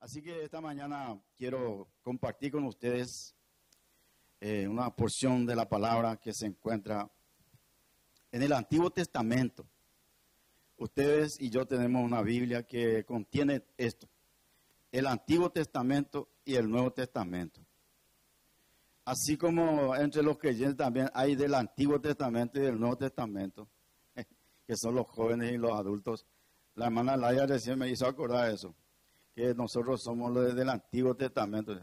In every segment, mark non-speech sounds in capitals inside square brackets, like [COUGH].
Así que esta mañana quiero compartir con ustedes eh, una porción de la palabra que se encuentra en el Antiguo Testamento. Ustedes y yo tenemos una Biblia que contiene esto, el Antiguo Testamento y el Nuevo Testamento. Así como entre los creyentes también hay del Antiguo Testamento y del Nuevo Testamento, [LAUGHS] que son los jóvenes y los adultos. La hermana Laia recién me hizo acordar de eso, que nosotros somos los del Antiguo Testamento,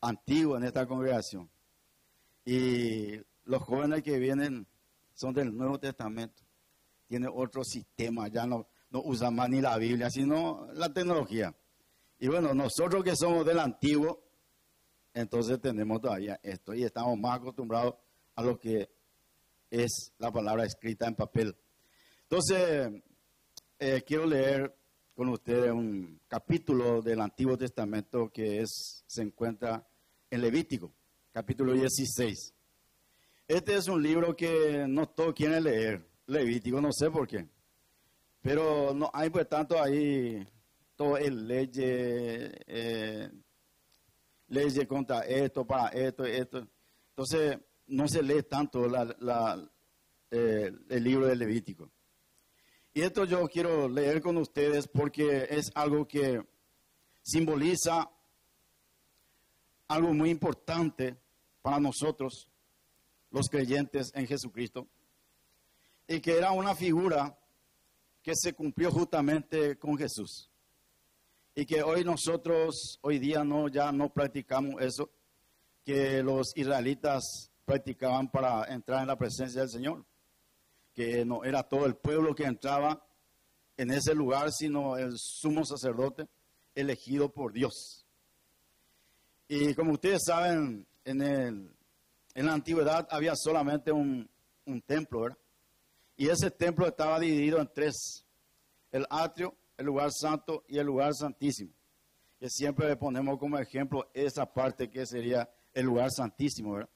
antiguo en esta congregación. Y los jóvenes que vienen son del Nuevo Testamento. Tiene otro sistema, ya no, no usan más ni la Biblia, sino la tecnología. Y bueno, nosotros que somos del Antiguo, entonces tenemos todavía esto y estamos más acostumbrados a lo que es la palabra escrita en papel. Entonces, eh, quiero leer con ustedes un capítulo del Antiguo Testamento que es, se encuentra en Levítico, capítulo 16. Este es un libro que no todos quieren leer, Levítico, no sé por qué. Pero no hay pues tanto ahí todo el ley, eh, leyes contra esto, para esto, esto. Entonces, no se lee tanto eh, el libro de Levítico. Y esto yo quiero leer con ustedes porque es algo que simboliza algo muy importante para nosotros, los creyentes en Jesucristo, y que era una figura que se cumplió justamente con Jesús. Y que hoy nosotros, hoy día no, ya no practicamos eso que los israelitas practicaban para entrar en la presencia del Señor, que no era todo el pueblo que entraba en ese lugar, sino el sumo sacerdote elegido por Dios. Y como ustedes saben, en, el, en la antigüedad había solamente un, un templo, ¿verdad? Y ese templo estaba dividido en tres, el atrio, el lugar santo y el lugar santísimo. Que siempre le ponemos como ejemplo esa parte que sería el lugar santísimo, ¿verdad?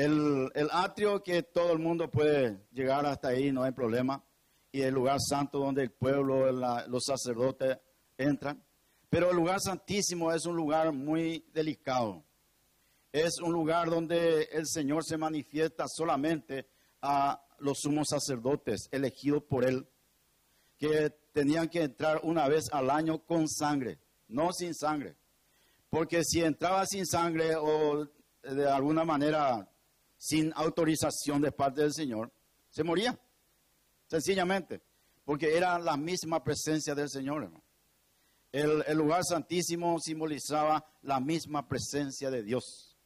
El, atrio que todo el mundo puede llegar hasta ahí, no hay problema. Y el lugar santo donde el pueblo, los sacerdotes entran. Pero el lugar santísimo es un lugar muy delicado. Es un lugar donde el Señor se manifiesta solamente a los sumos sacerdotes elegidos por Él, que tenían que entrar una vez al año con sangre, no sin sangre. Porque si entraba sin sangre o de alguna manera sin autorización de parte del Señor, se moría. Sencillamente. Porque era la misma presencia del Señor. El, el lugar santísimo simbolizaba la misma presencia de Dios.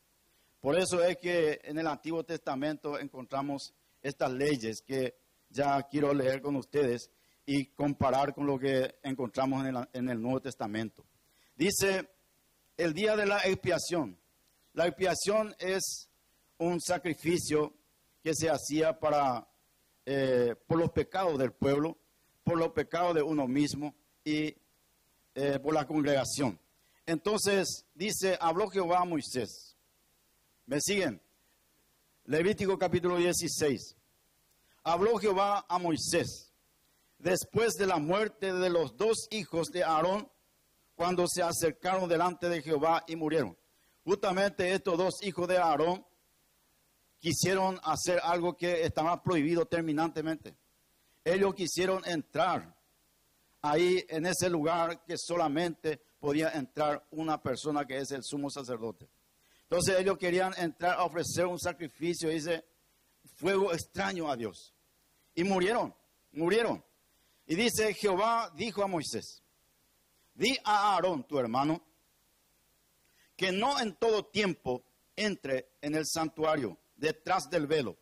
Por eso es que en el Antiguo Testamento encontramos estas leyes que ya quiero leer con ustedes y comparar con lo que encontramos en el, Nuevo Testamento. Dice, el día de la expiación. La expiación es un sacrificio que se hacía para, eh, por los pecados del pueblo, por los pecados de uno mismo y eh, por la congregación. Entonces dice, habló Jehová a Moisés. ¿Me siguen? Levítico capítulo 16. Habló Jehová a Moisés después de la muerte de los dos hijos de Aarón, cuando se acercaron delante de Jehová y murieron. Justamente estos dos hijos de Aarón quisieron hacer algo que estaba prohibido terminantemente. Ellos quisieron entrar ahí en ese lugar que solamente podía entrar una persona que es el sumo sacerdote. Entonces ellos querían entrar a ofrecer un sacrificio, dice, fuego extraño a Dios. Y murieron, murieron. Y dice, Jehová dijo a Moisés, di a Aarón, tu hermano, que no en todo tiempo entre en el santuario, detrás del velo,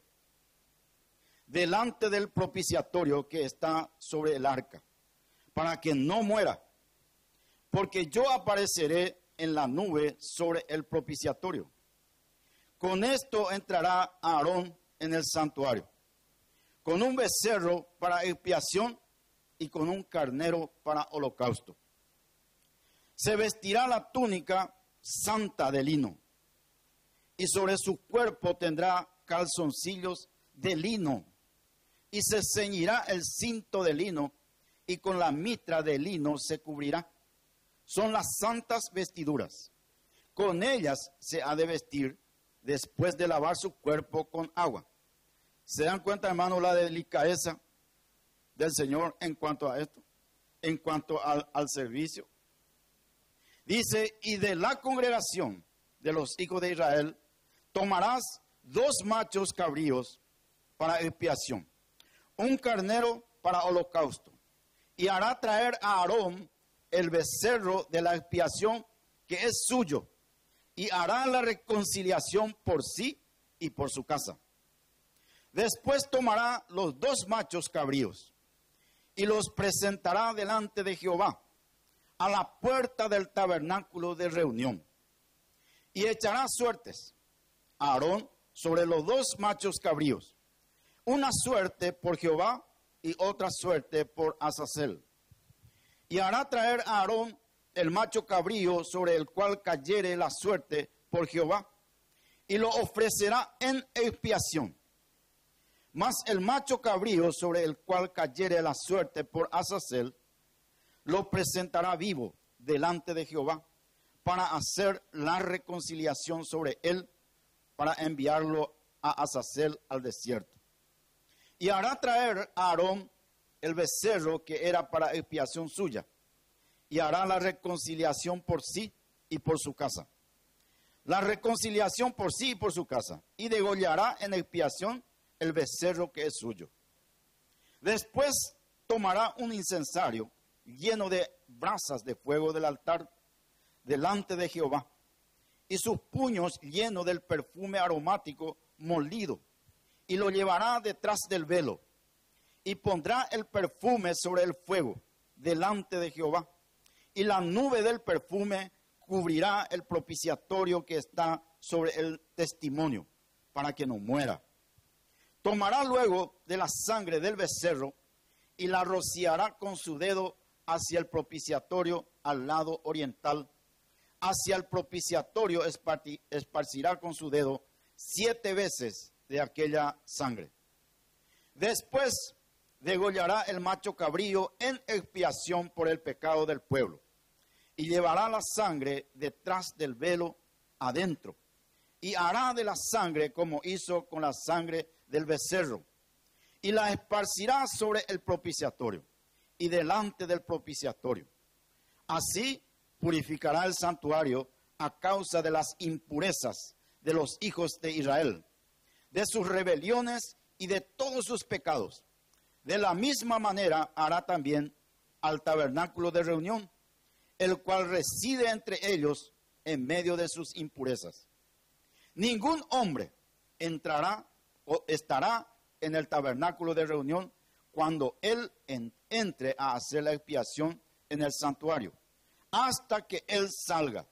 delante del propiciatorio que está sobre el arca, para que no muera, porque yo apareceré en la nube sobre el propiciatorio. Con esto entrará Aarón en el santuario, con un becerro para expiación y con un carnero para holocausto. Se vestirá la túnica santa de lino y sobre su cuerpo tendrá calzoncillos de lino y se ceñirá el cinto de lino y con la mitra de lino se cubrirá. son las santas vestiduras. Con ellas se ha de vestir después de lavar su cuerpo con agua. ¿Se dan cuenta, hermano, la delicadeza del Señor en cuanto a esto? En cuanto al, al servicio. Dice, y de la congregación de los hijos de Israel tomarás dos machos cabríos para expiación, un carnero para holocausto, y hará traer a Aarón el becerro de la expiación que es suyo, y hará la reconciliación por sí y por su casa. Después tomará los dos machos cabríos y los presentará delante de Jehová a la puerta del tabernáculo de reunión y echará suertes Aarón sobre los dos machos cabríos, una suerte por Jehová y otra suerte por Azazel. Y hará traer a Aarón el macho cabrío sobre el cual cayere la suerte por Jehová, y lo ofrecerá en expiación. Mas el macho cabrío sobre el cual cayere la suerte por Azazel, lo presentará vivo delante de Jehová para hacer la reconciliación sobre él, para enviarlo a Azazel al desierto. Y hará traer a Aarón el becerro que era para expiación suya, y hará la reconciliación por sí y por su casa. La reconciliación por sí y por su casa, y degollará en expiación el becerro que es suyo. Después tomará un incensario lleno de brasas de fuego del altar delante de Jehová, y sus puños llenos del perfume aromático molido, y lo llevará detrás del velo, y pondrá el perfume sobre el fuego delante de Jehová, y la nube del perfume cubrirá el propiciatorio que está sobre el testimonio, para que no muera. Tomará luego de la sangre del becerro y la rociará con su dedo hacia el propiciatorio al lado oriental hacia el propiciatorio esparcirá con su dedo siete veces de aquella sangre. Después degollará el macho cabrío en expiación por el pecado del pueblo y llevará la sangre detrás del velo adentro y hará de la sangre como hizo con la sangre del becerro y la esparcirá sobre el propiciatorio y delante del propiciatorio. Así purificará el santuario a causa de las impurezas de los hijos de Israel, de sus rebeliones y de todos sus pecados. De la misma manera hará también al tabernáculo de reunión, el cual reside entre ellos en medio de sus impurezas. Ningún hombre entrará o estará en el tabernáculo de reunión cuando él entre a hacer la expiación en el santuario hasta que él salga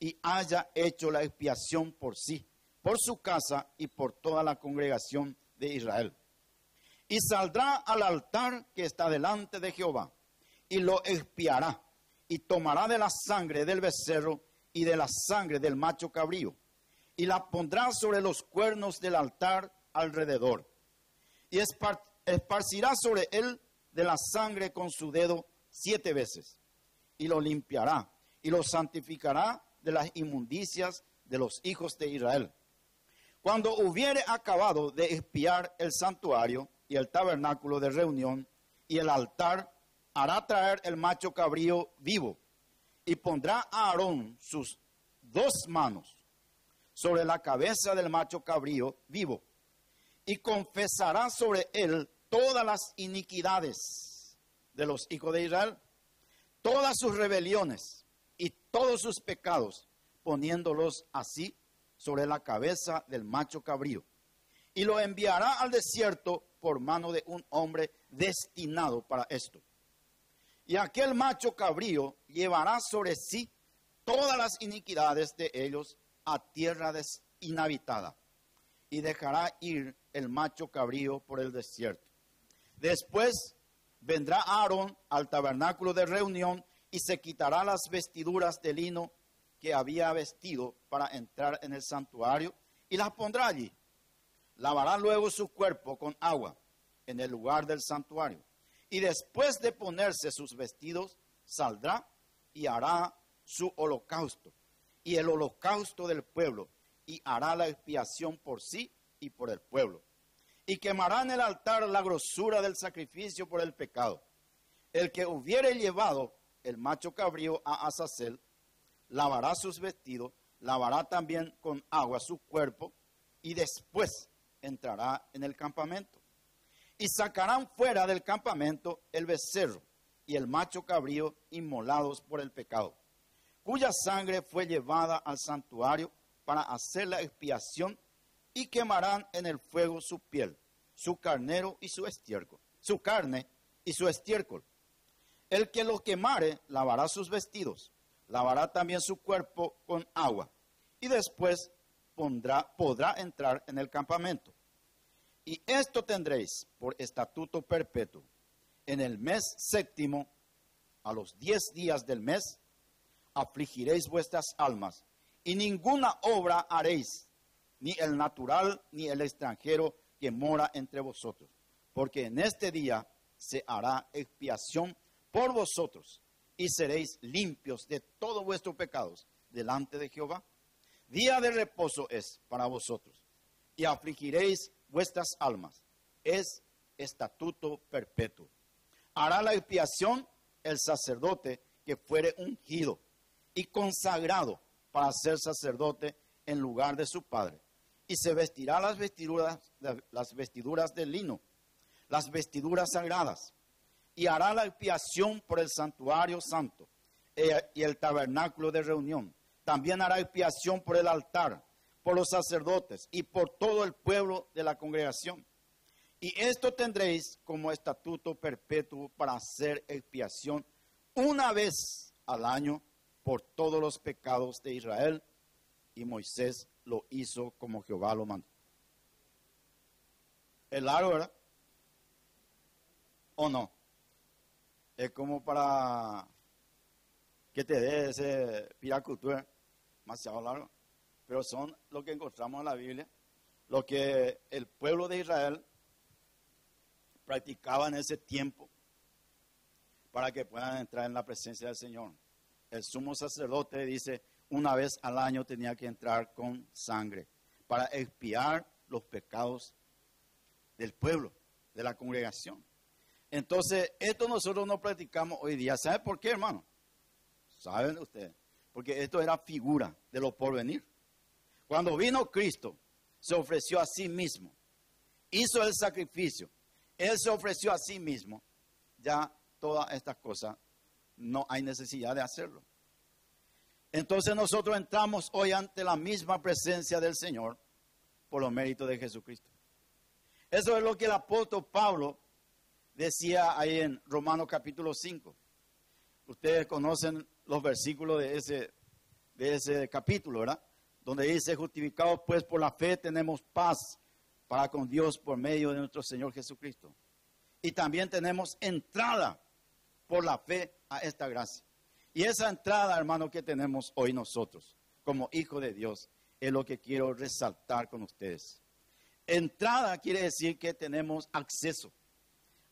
y haya hecho la expiación por sí, por su casa y por toda la congregación de Israel. Y saldrá al altar que está delante de Jehová y lo expiará y tomará de la sangre del becerro y de la sangre del macho cabrío y la pondrá sobre los cuernos del altar alrededor y esparcirá sobre él de la sangre con su dedo siete veces y lo limpiará y lo santificará de las inmundicias de los hijos de Israel. Cuando hubiere acabado de espiar el santuario y el tabernáculo de reunión y el altar, hará traer el macho cabrío vivo y pondrá a Aarón sus dos manos sobre la cabeza del macho cabrío vivo y confesará sobre él todas las iniquidades de los hijos de Israel todas sus rebeliones y todos sus pecados, poniéndolos así sobre la cabeza del macho cabrío. Y lo enviará al desierto por mano de un hombre destinado para esto. Y aquel macho cabrío llevará sobre sí todas las iniquidades de ellos a tierra inhabitada y dejará ir el macho cabrío por el desierto. Después vendrá Aarón al tabernáculo de reunión y se quitará las vestiduras de lino que había vestido para entrar en el santuario y las pondrá allí. Lavará luego su cuerpo con agua en el lugar del santuario. Y después de ponerse sus vestidos, saldrá y hará su holocausto y el holocausto del pueblo y hará la expiación por sí y por el pueblo. Y quemará en el altar la grosura del sacrificio por el pecado. El que hubiere llevado el macho cabrío a Azazel, lavará sus vestidos, lavará también con agua su cuerpo y después entrará en el campamento. Y sacarán fuera del campamento el becerro y el macho cabrío inmolados por el pecado, cuya sangre fue llevada al santuario para hacer la expiación y quemarán en el fuego su piel, su carnero y su estiércol, su carne y su estiércol. El que lo quemare lavará sus vestidos, lavará también su cuerpo con agua y después podrá entrar en el campamento. Y esto tendréis por estatuto perpetuo. En el mes séptimo, a los diez días del mes, afligiréis vuestras almas, y ninguna obra haréis, ni el natural ni el extranjero que mora entre vosotros, porque en este día se hará expiación por vosotros, y seréis limpios de todos vuestros pecados delante de Jehová. Día de reposo es para vosotros, y afligiréis vuestras almas. Es estatuto perpetuo. Hará la expiación el sacerdote que fuere ungido y consagrado para ser sacerdote en lugar de su padre. Y se vestirá las vestiduras, las vestiduras de lino, las vestiduras sagradas, y hará la expiación por el santuario santo eh, y el tabernáculo de reunión. También hará expiación por el altar por los sacerdotes y por todo el pueblo de la congregación. Y esto tendréis como estatuto perpetuo para hacer expiación una vez al año por todos los pecados de Israel. Y Moisés lo hizo como Jehová lo mandó. ¿Es largo, verdad? ¿O no? Es como para que te dé ese piracultura, demasiado largo pero son lo que encontramos en la Biblia, lo que el pueblo de Israel practicaba en ese tiempo para que puedan entrar en la presencia del Señor. El sumo sacerdote dice, una vez al año tenía que entrar con sangre para expiar los pecados del pueblo, de la congregación. Entonces, esto nosotros no practicamos hoy día. ¿Saben por qué, hermano? ¿Saben ustedes? Porque esto era figura de lo por venir. Cuando vino Cristo, se ofreció a sí mismo, hizo el sacrificio, Él se ofreció a sí mismo, ya todas estas cosas no hay necesidad de hacerlo. Entonces nosotros entramos hoy ante la misma presencia del Señor por los méritos de Jesucristo. Eso es lo que el apóstol Pablo decía ahí en Romanos capítulo 5. Ustedes conocen los versículos de ese, de ese capítulo, ¿verdad? donde dice, justificados pues por la fe tenemos paz para con Dios por medio de nuestro Señor Jesucristo. Y también tenemos entrada por la fe a esta gracia. Y esa entrada, hermano, que tenemos hoy nosotros como hijos de Dios, es lo que quiero resaltar con ustedes. Entrada quiere decir que tenemos acceso,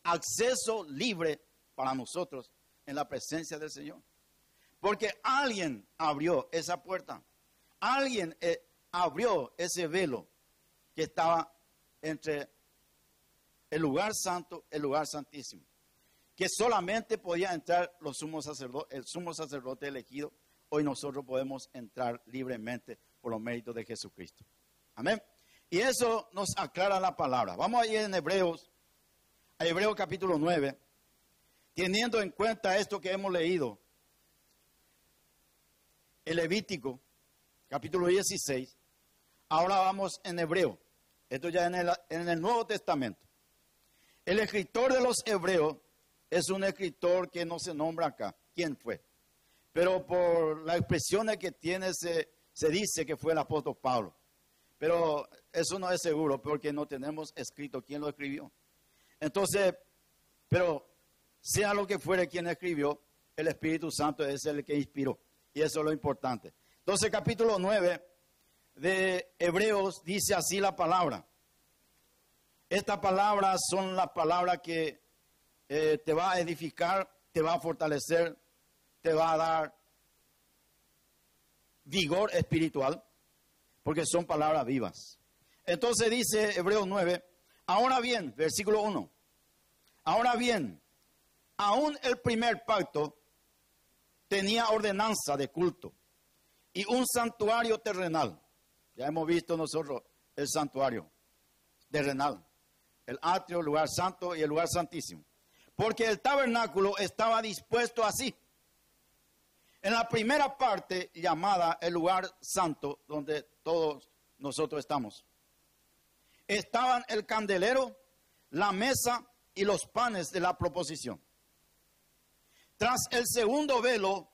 acceso libre para nosotros en la presencia del Señor. Porque alguien abrió esa puerta alguien eh, abrió ese velo que estaba entre el lugar santo el lugar santísimo, que solamente podía entrar los sumos sacerdotes, el sumo sacerdote elegido. Hoy nosotros podemos entrar libremente por los méritos de Jesucristo. Amén. Y eso nos aclara la palabra. Vamos a ir en Hebreos, a Hebreos capítulo 9, teniendo en cuenta esto que hemos leído, el Levítico capítulo 16. Ahora vamos en hebreo. Esto ya en el, en el Nuevo Testamento. El escritor de los hebreos es un escritor que no se nombra acá. ¿Quién fue? Pero por las expresiones que tiene se, se dice que fue el apóstol Pablo. Pero eso no es seguro porque no tenemos escrito quién lo escribió. Entonces, pero sea lo que fuere quien escribió, el Espíritu Santo es el que inspiró. Y eso es lo importante. Entonces, capítulo 9 de Hebreos dice así la palabra. Estas palabras son las palabras que eh, te va a edificar, te va a fortalecer te va a dar vigor espiritual, porque son palabras vivas. Entonces dice Hebreos 9, ahora bien, versículo 1, ahora bien, aún el primer pacto tenía ordenanza de culto y un santuario terrenal. Ya hemos visto nosotros el santuario terrenal, el atrio, el lugar santo y el lugar santísimo. Porque el tabernáculo estaba dispuesto así. En la primera parte llamada el lugar santo, donde todos nosotros estamos, estaban el candelero, la mesa y los panes de la proposición. Tras el segundo velo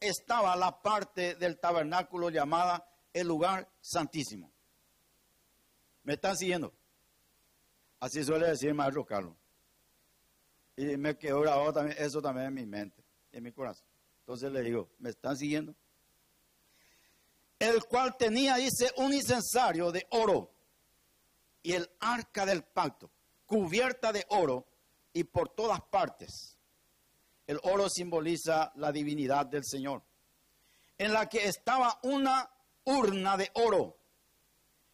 estaba la parte del tabernáculo llamada el lugar santísimo. ¿Me están siguiendo? Así suele decir el maestro Carlos. Y me quedó grabado también, eso también en mi mente, en mi corazón. Entonces le digo, ¿me están siguiendo? El cual tenía, dice, un incensario de oro y el arca del pacto, cubierta de oro y por todas partes. El oro simboliza la divinidad del Señor, en la que estaba una urna de oro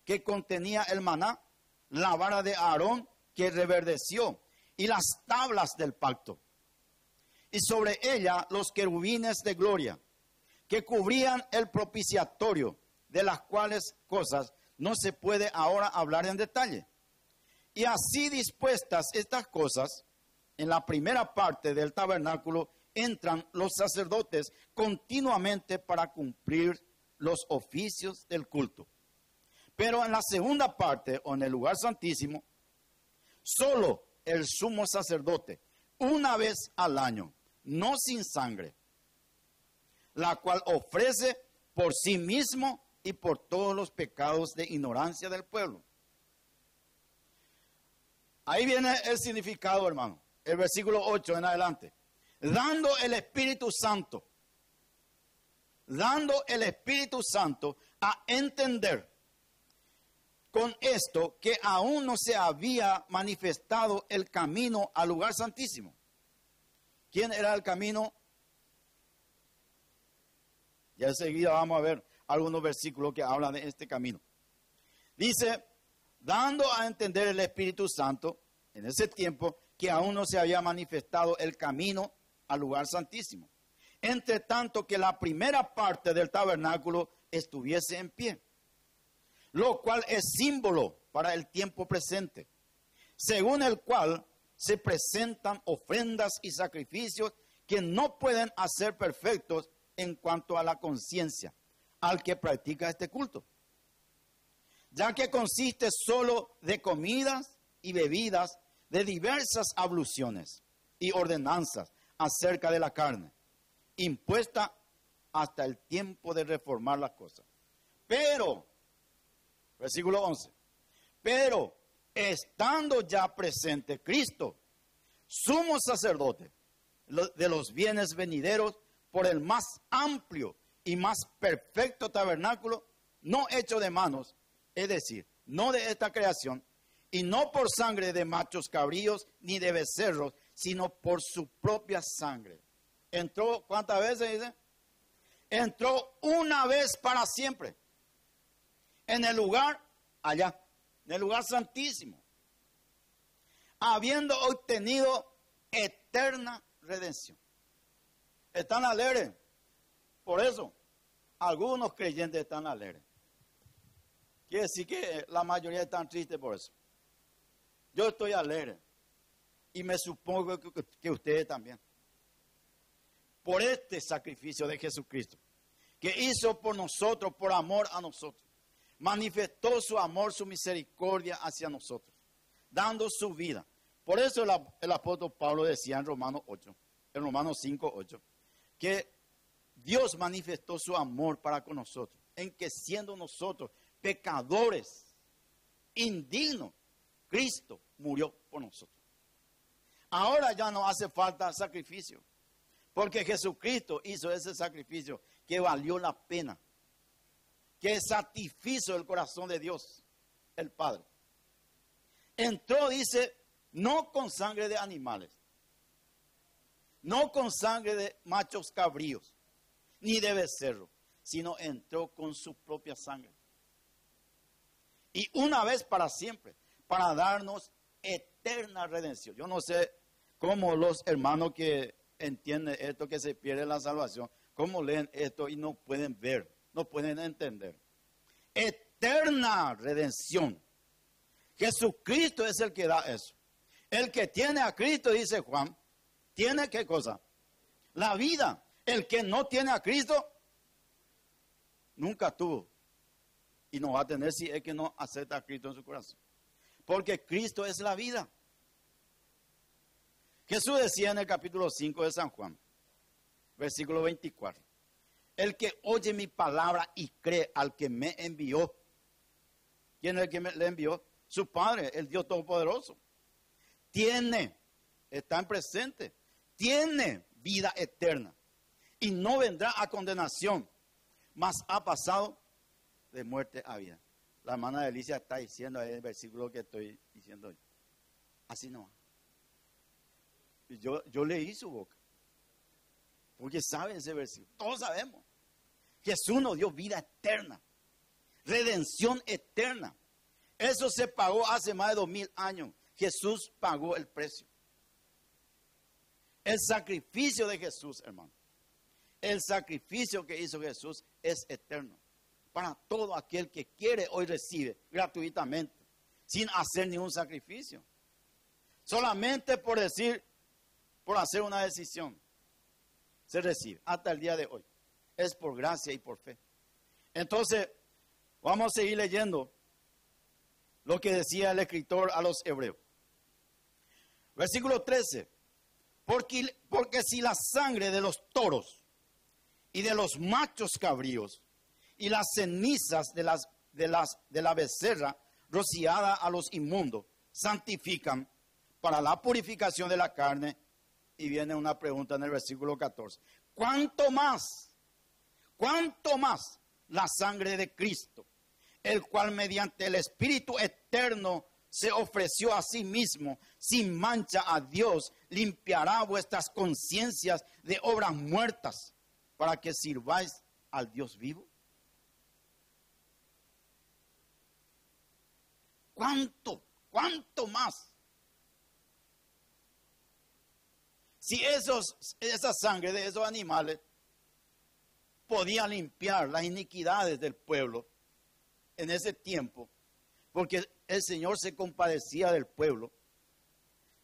que contenía el maná, la vara de Aarón que reverdeció y las tablas del pacto. Y sobre ella los querubines de gloria que cubrían el propiciatorio, de las cuales cosas no se puede ahora hablar en detalle. Y así dispuestas estas cosas, en la primera parte del tabernáculo entran los sacerdotes continuamente para cumplir los oficios del culto. Pero en la segunda parte, o en el lugar santísimo, solo el sumo sacerdote, una vez al año, no sin sangre, la cual ofrece por sí mismo y por todos los pecados de ignorancia del pueblo. Ahí viene el significado, hermano. El versículo 8 en adelante. Dando el Espíritu Santo dando el Espíritu Santo a entender con esto que aún no se había manifestado el camino al lugar santísimo. ¿Quién era el camino? Ya enseguida vamos a ver algunos versículos que hablan de este camino. Dice, dando a entender el Espíritu Santo en ese tiempo que aún no se había manifestado el camino al lugar santísimo entre tanto que la primera parte del tabernáculo estuviese en pie, lo cual es símbolo para el tiempo presente, según el cual se presentan ofrendas y sacrificios que no pueden hacer perfectos en cuanto a la conciencia al que practica este culto, ya que consiste solo de comidas y bebidas de diversas abluciones y ordenanzas acerca de la carne impuesta hasta el tiempo de reformar las cosas. Pero, versículo 11, pero estando ya presente Cristo, sumo sacerdote de los bienes venideros por el más amplio y más perfecto tabernáculo, no hecho de manos, es decir, no de esta creación, y no por sangre de machos cabríos ni de becerros, sino por su propia sangre entró, ¿cuántas veces dice? Entró una vez para siempre. En el lugar allá, en el lugar santísimo. Habiendo obtenido eterna redención. Están alegres. Por eso, algunos creyentes están alegres. Quiere decir que la mayoría están tristes por eso. Yo estoy alegre. Y me supongo que ustedes también por este sacrificio de Jesucristo, que hizo por nosotros, por amor a nosotros. Manifestó su amor, su misericordia hacia nosotros, dando su vida. Por eso el, apóstol Pablo decía en Romanos 8, en Romanos 5, 8, que Dios manifestó su amor para con nosotros, en que siendo nosotros pecadores, indignos, Cristo murió por nosotros. Ahora ya no hace falta sacrificio. Porque Jesucristo hizo ese sacrificio que valió la pena, que satisfizo el corazón de Dios, el Padre. Entró, dice, no con sangre de animales, no con sangre de machos cabríos, ni de becerro, sino entró con su propia sangre. Y una vez para siempre, para darnos eterna redención. Yo no sé cómo los hermanos que entienden esto, que se pierde la salvación, cómo leen esto y no pueden ver, no pueden entender. Eterna redención. Jesucristo es el que da eso. El que tiene a Cristo, dice Juan, tiene qué cosa? La vida. El que no tiene a Cristo, nunca tuvo. Y no va a tener si es que no acepta a Cristo en su corazón. Porque Cristo es la vida. Jesús decía en el capítulo 5 de San Juan, versículo 24, el que oye mi palabra y cree al que me envió. ¿Quién es el que me, le envió? Su Padre, el Dios Todopoderoso. Tiene, está en presente, tiene vida eterna y no vendrá a condenación, mas ha pasado de muerte a vida. La hermana Delicia está diciendo ahí el versículo que estoy diciendo. Así no. Yo, yo leí su boca. Porque sabe ese versículo. Todos sabemos. Jesús nos dio vida eterna. Redención eterna. Eso se pagó hace más de dos mil años. Jesús pagó el precio. El sacrificio de Jesús, hermano. El sacrificio que hizo Jesús es eterno para todo aquel que quiere hoy recibe gratuitamente, sin hacer ningún sacrificio. Solamente por decir, por hacer una decisión, se recibe hasta el día de hoy. Es por gracia y por fe. Entonces, vamos a seguir leyendo lo que decía el escritor a los hebreos. Versículo 13. Porque, porque si la sangre de los toros y de los machos cabríos y las cenizas de, las, de, las, de la becerra rociada a los inmundos santifican para la purificación de la carne. Y viene una pregunta en el versículo 14. ¿Cuánto más? ¿Cuánto más la sangre de Cristo, el cual mediante el Espíritu eterno se ofreció a sí mismo sin mancha a Dios, limpiará vuestras conciencias de obras muertas para que sirváis al Dios vivo? ¿Cuánto? ¿Cuánto más? Si esos, esa sangre de esos animales podía limpiar las iniquidades del pueblo en ese tiempo, porque el Señor se compadecía del pueblo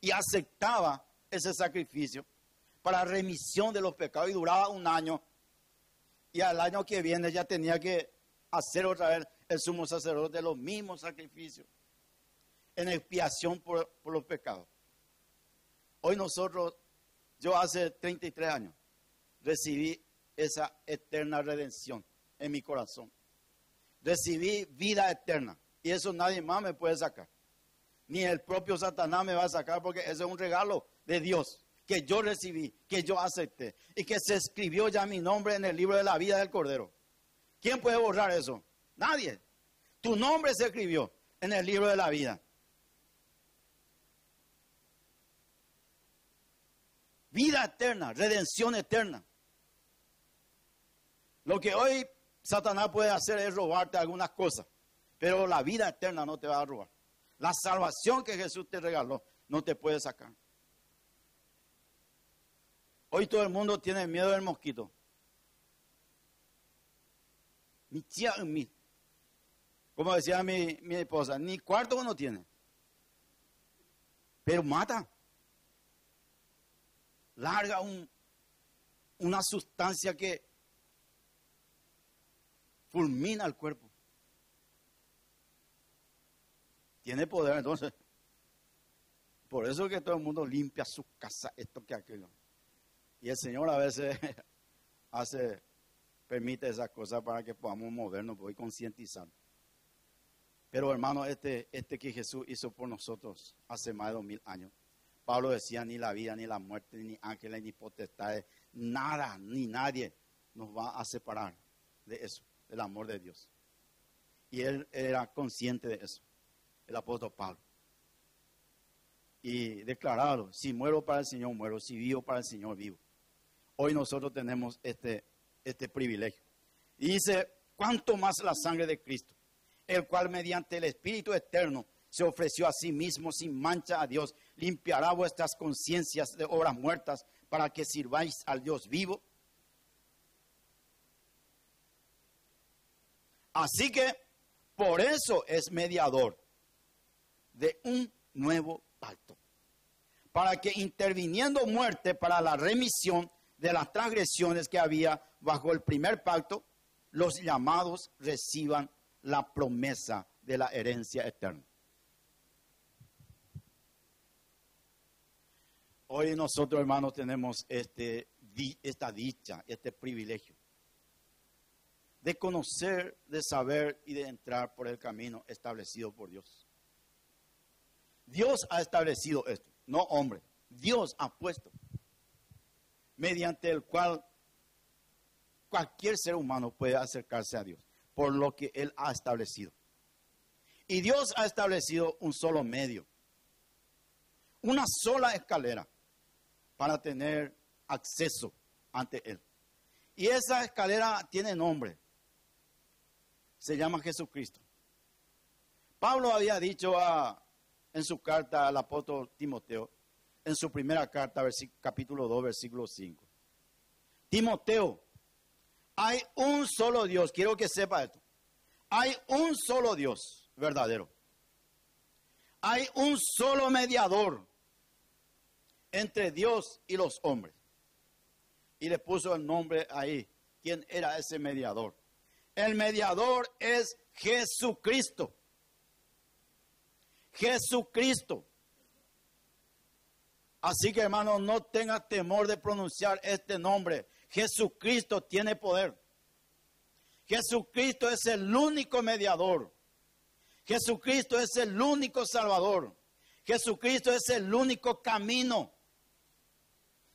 y aceptaba ese sacrificio para remisión de los pecados y duraba un año y al año que viene ya tenía que hacer otra vez el sumo sacerdote de los mismos sacrificios en expiación por, por los pecados. Hoy nosotros, yo hace 33 años, recibí esa eterna redención en mi corazón. Recibí vida eterna. Y eso nadie más me puede sacar. Ni el propio Satanás me va a sacar porque ese es un regalo de Dios que yo recibí, que yo acepté y que se escribió ya mi nombre en el libro de la vida del Cordero. ¿Quién puede borrar eso? Nadie. Tu nombre se escribió en el libro de la vida. Vida eterna, redención eterna. Lo que hoy Satanás puede hacer es robarte algunas cosas, pero la vida eterna no te va a robar. La salvación que Jesús te regaló no te puede sacar. Hoy todo el mundo tiene miedo del mosquito. Mi tía, mi, como decía mi, mi esposa, ni cuarto uno tiene. Pero mata larga una sustancia que fulmina el cuerpo. Tiene poder, entonces. Por eso que todo el mundo limpia su casa, esto que aquello. Y el Señor a veces [LAUGHS] hace, permite esas cosas para que podamos movernos y concientizar. Pero hermano, este, este que Jesús hizo por nosotros hace más de dos mil años, Pablo decía, ni la vida, ni la muerte, ni ángeles, ni potestades, nada, ni nadie nos va a separar de eso, del amor de Dios. Y él era consciente de eso, el apóstol Pablo. y declararlo. Si muero para el Señor, muero. Si vivo para el Señor, vivo. Hoy nosotros tenemos este, este privilegio. Y dice, ¿cuánto más la sangre de Cristo, el cual mediante el Espíritu eterno se ofreció a sí mismo sin mancha a Dios, limpiará vuestras conciencias de obras muertas para que sirváis al Dios vivo? Así que por eso es mediador de un nuevo pacto, para que interviniendo muerte para la remisión de las transgresiones que había bajo el primer pacto, los llamados reciban la promesa de la herencia eterna. Hoy nosotros, hermanos, tenemos este, esta dicha, este privilegio de conocer, de saber y de entrar por el camino establecido por Dios. Dios ha establecido esto, no hombre. Dios ha puesto, mediante el cual cualquier ser humano puede acercarse a Dios, por lo que Él ha establecido. Y Dios ha establecido un solo medio, una sola escalera para tener acceso ante Él. Y esa escalera tiene nombre, se llama Jesucristo. Pablo había dicho en su carta al apóstol Timoteo, en su primera carta, capítulo 2, versículo 5. Timoteo, hay un solo Dios, quiero que sepa esto. Hay un solo Dios verdadero. Hay un solo mediador entre Dios y los hombres. Y le puso el nombre ahí. ¿Quién era ese mediador? El mediador es Jesucristo. Jesucristo. Así que hermano, no tenga temor de pronunciar este nombre. Jesucristo tiene poder. Jesucristo es el único mediador. Jesucristo es el único salvador. Jesucristo es el único camino.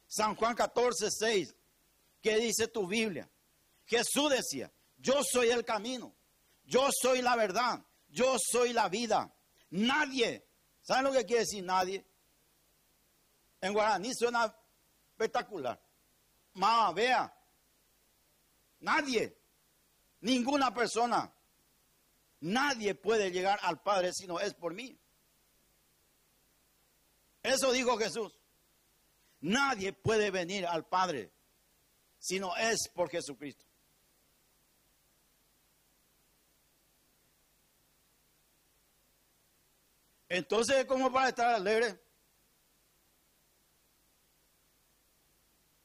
San Juan 14, 6. ¿Qué dice tu Biblia? Jesús decía, yo soy el camino, yo soy la verdad, yo soy la vida. Nadie, ¿saben lo que quiere decir nadie? En guaraní suena espectacular. Ma, vea, nadie, ninguna persona, nadie puede llegar al Padre si no es por mí. Eso dijo Jesús. Nadie puede venir al Padre si no es por Jesucristo. Entonces, ¿cómo para estar alegre?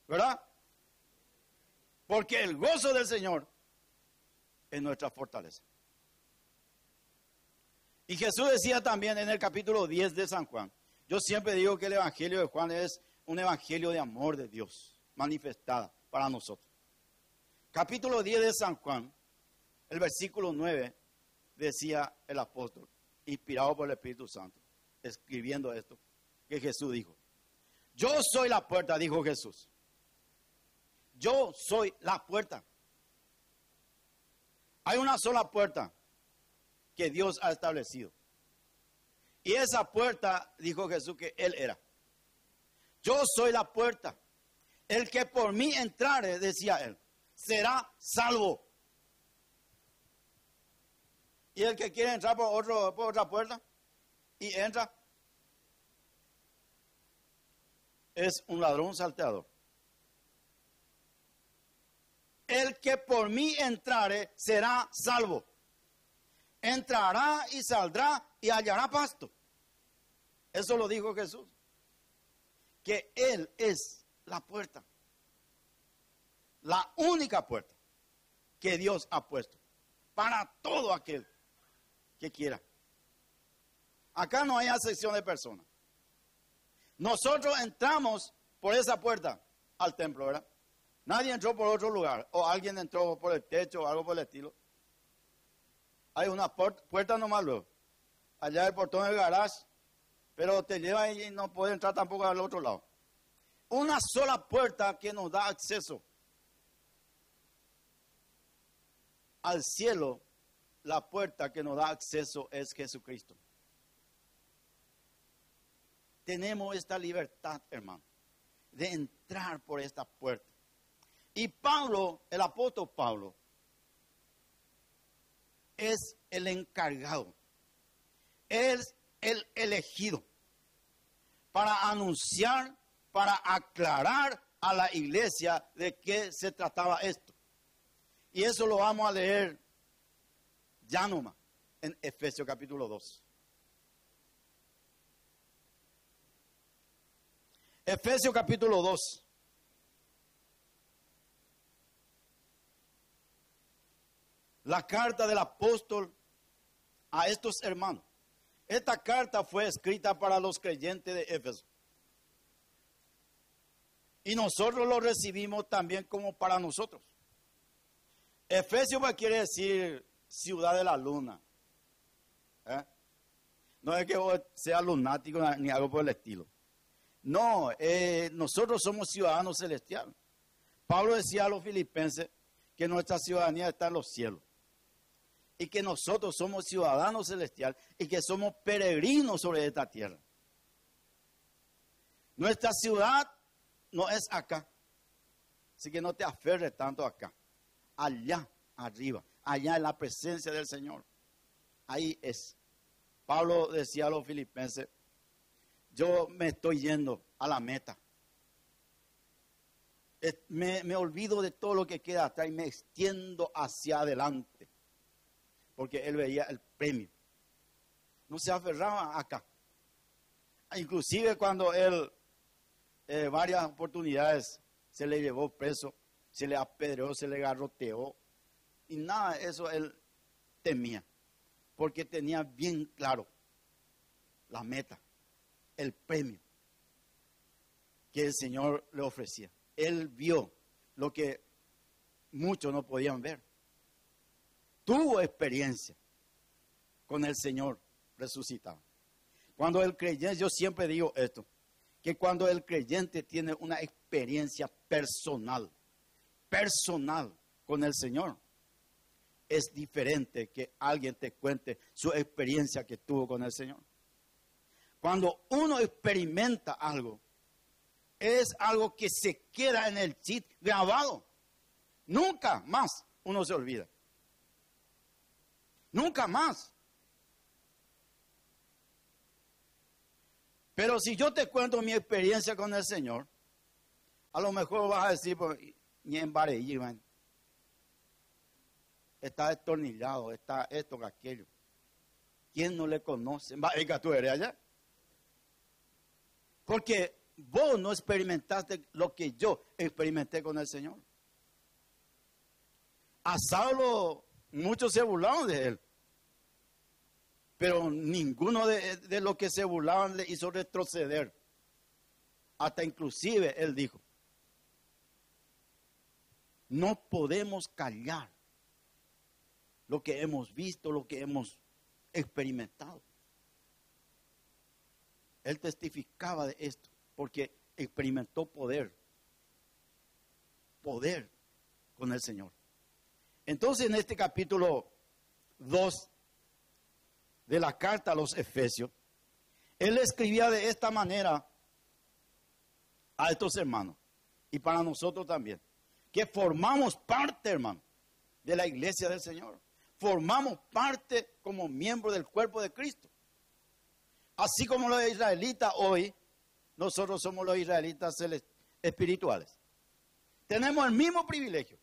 ¿Verdad? Porque el gozo del Señor es nuestra fortaleza. Y Jesús decía también en el capítulo 10 de San Juan, yo siempre digo que el Evangelio de Juan es un Evangelio de amor de Dios manifestada para nosotros. Capítulo 10 de San Juan, el versículo 9, decía el apóstol, inspirado por el Espíritu Santo, escribiendo esto, que Jesús dijo, yo soy la puerta, dijo Jesús. Yo soy la puerta. Hay una sola puerta que Dios ha establecido. Y esa puerta, dijo Jesús, que Él era. Yo soy la puerta. El que por mí entrare, decía Él, será salvo. Y el que quiere entrar por, otro, por otra puerta y entra, es un ladrón salteador. El que por mí entrare será salvo. Entrará y saldrá y hallará pasto. Eso lo dijo Jesús. Que Él es la puerta. La única puerta que Dios ha puesto para todo aquel que quiera. Acá no hay acepción de personas. Nosotros entramos por esa puerta al templo, ¿verdad? Nadie entró por otro lugar. O alguien entró por el techo o algo por el estilo. Hay una puerta nomás luego. Allá el portón del garage. Pero te lleva y no puede entrar tampoco al otro lado. Una sola puerta que nos da acceso al cielo. La puerta que nos da acceso es Jesucristo. tenemos esta libertad, hermano, de entrar por esta puerta. Y Pablo, el apóstol Pablo, es el encargado, es el elegido para anunciar, para aclarar a la iglesia de qué se trataba esto. Y eso lo vamos a leer ya nomás en Efesios capítulo 2. Efesios capítulo 2. La carta del apóstol a estos hermanos. Esta carta fue escrita para los creyentes de Éfeso. Y nosotros lo recibimos también como para nosotros. Efesio quiere decir ciudad de la luna. ¿Eh? No es que sea lunático ni algo por el estilo. No, eh, nosotros somos ciudadanos celestiales. Pablo decía a los filipenses que nuestra ciudadanía está en los cielos. Y que nosotros somos ciudadanos celestiales y que somos peregrinos sobre esta tierra. Nuestra ciudad no es acá. Así que no te aferres tanto acá. Allá, arriba, allá en la presencia del Señor. Ahí es. Pablo decía a los filipenses, yo me estoy yendo a la meta. Me, me, olvido de todo lo que queda atrás y me extiendo hacia adelante. Porque él veía el premio. No se aferraba acá. Inclusive cuando él eh, varias oportunidades se le llevó preso, se le apedreó, se le garroteó. Y nada, eso él temía, porque tenía bien claro la meta, el premio que el Señor le ofrecía. Él vio lo que muchos no podían ver. Tuvo experiencia con el Señor resucitado. Cuando él creyente, yo siempre digo esto, que cuando el creyente tiene una experiencia personal, personal con el Señor, es diferente que alguien te cuente su experiencia que tuvo con el Señor. Cuando uno experimenta algo, es algo que se queda en el chip grabado. Nunca más uno se olvida. Nunca más. Pero si yo te cuento mi experiencia con el Señor, a lo mejor vas a decir, pues, ni en man. Está destornillado, está esto, que aquello. ¿Quién no le conoce? que tú eres allá. Porque vos no experimentaste lo que yo experimenté con el Señor. A Saulo muchos se burlaron de él. Pero ninguno de, de los que se burlaban le hizo retroceder. Hasta inclusive él dijo, no podemos callar lo que hemos visto, lo que hemos experimentado. Él testificaba de esto porque experimentó poder, poder con el Señor. Entonces en este capítulo 2 de la carta a los Efesios, él escribía de esta manera a estos hermanos y para nosotros también, que formamos parte, hermano, de la iglesia del Señor. Formamos parte como miembro del cuerpo de Cristo. Así como los israelitas hoy, nosotros somos los israelitas espirituales. Tenemos el mismo privilegio.